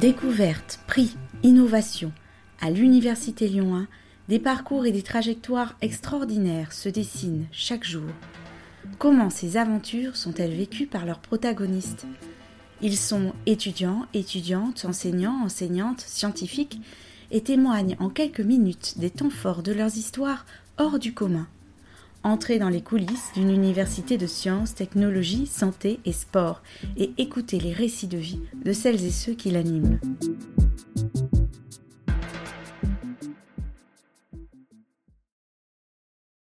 Découverte, prix, innovation. À l'Université Lyon 1, des parcours et des trajectoires extraordinaires se dessinent chaque jour. Comment ces aventures sont-elles vécues par leurs protagonistes? Ils sont étudiants, étudiantes, enseignants, enseignantes, scientifiques et témoignent en quelques minutes des temps forts de leurs histoires hors du commun. Entrez dans les coulisses d'une université de sciences, technologie, santé et sport et écoutez les récits de vie de celles et ceux qui l'animent.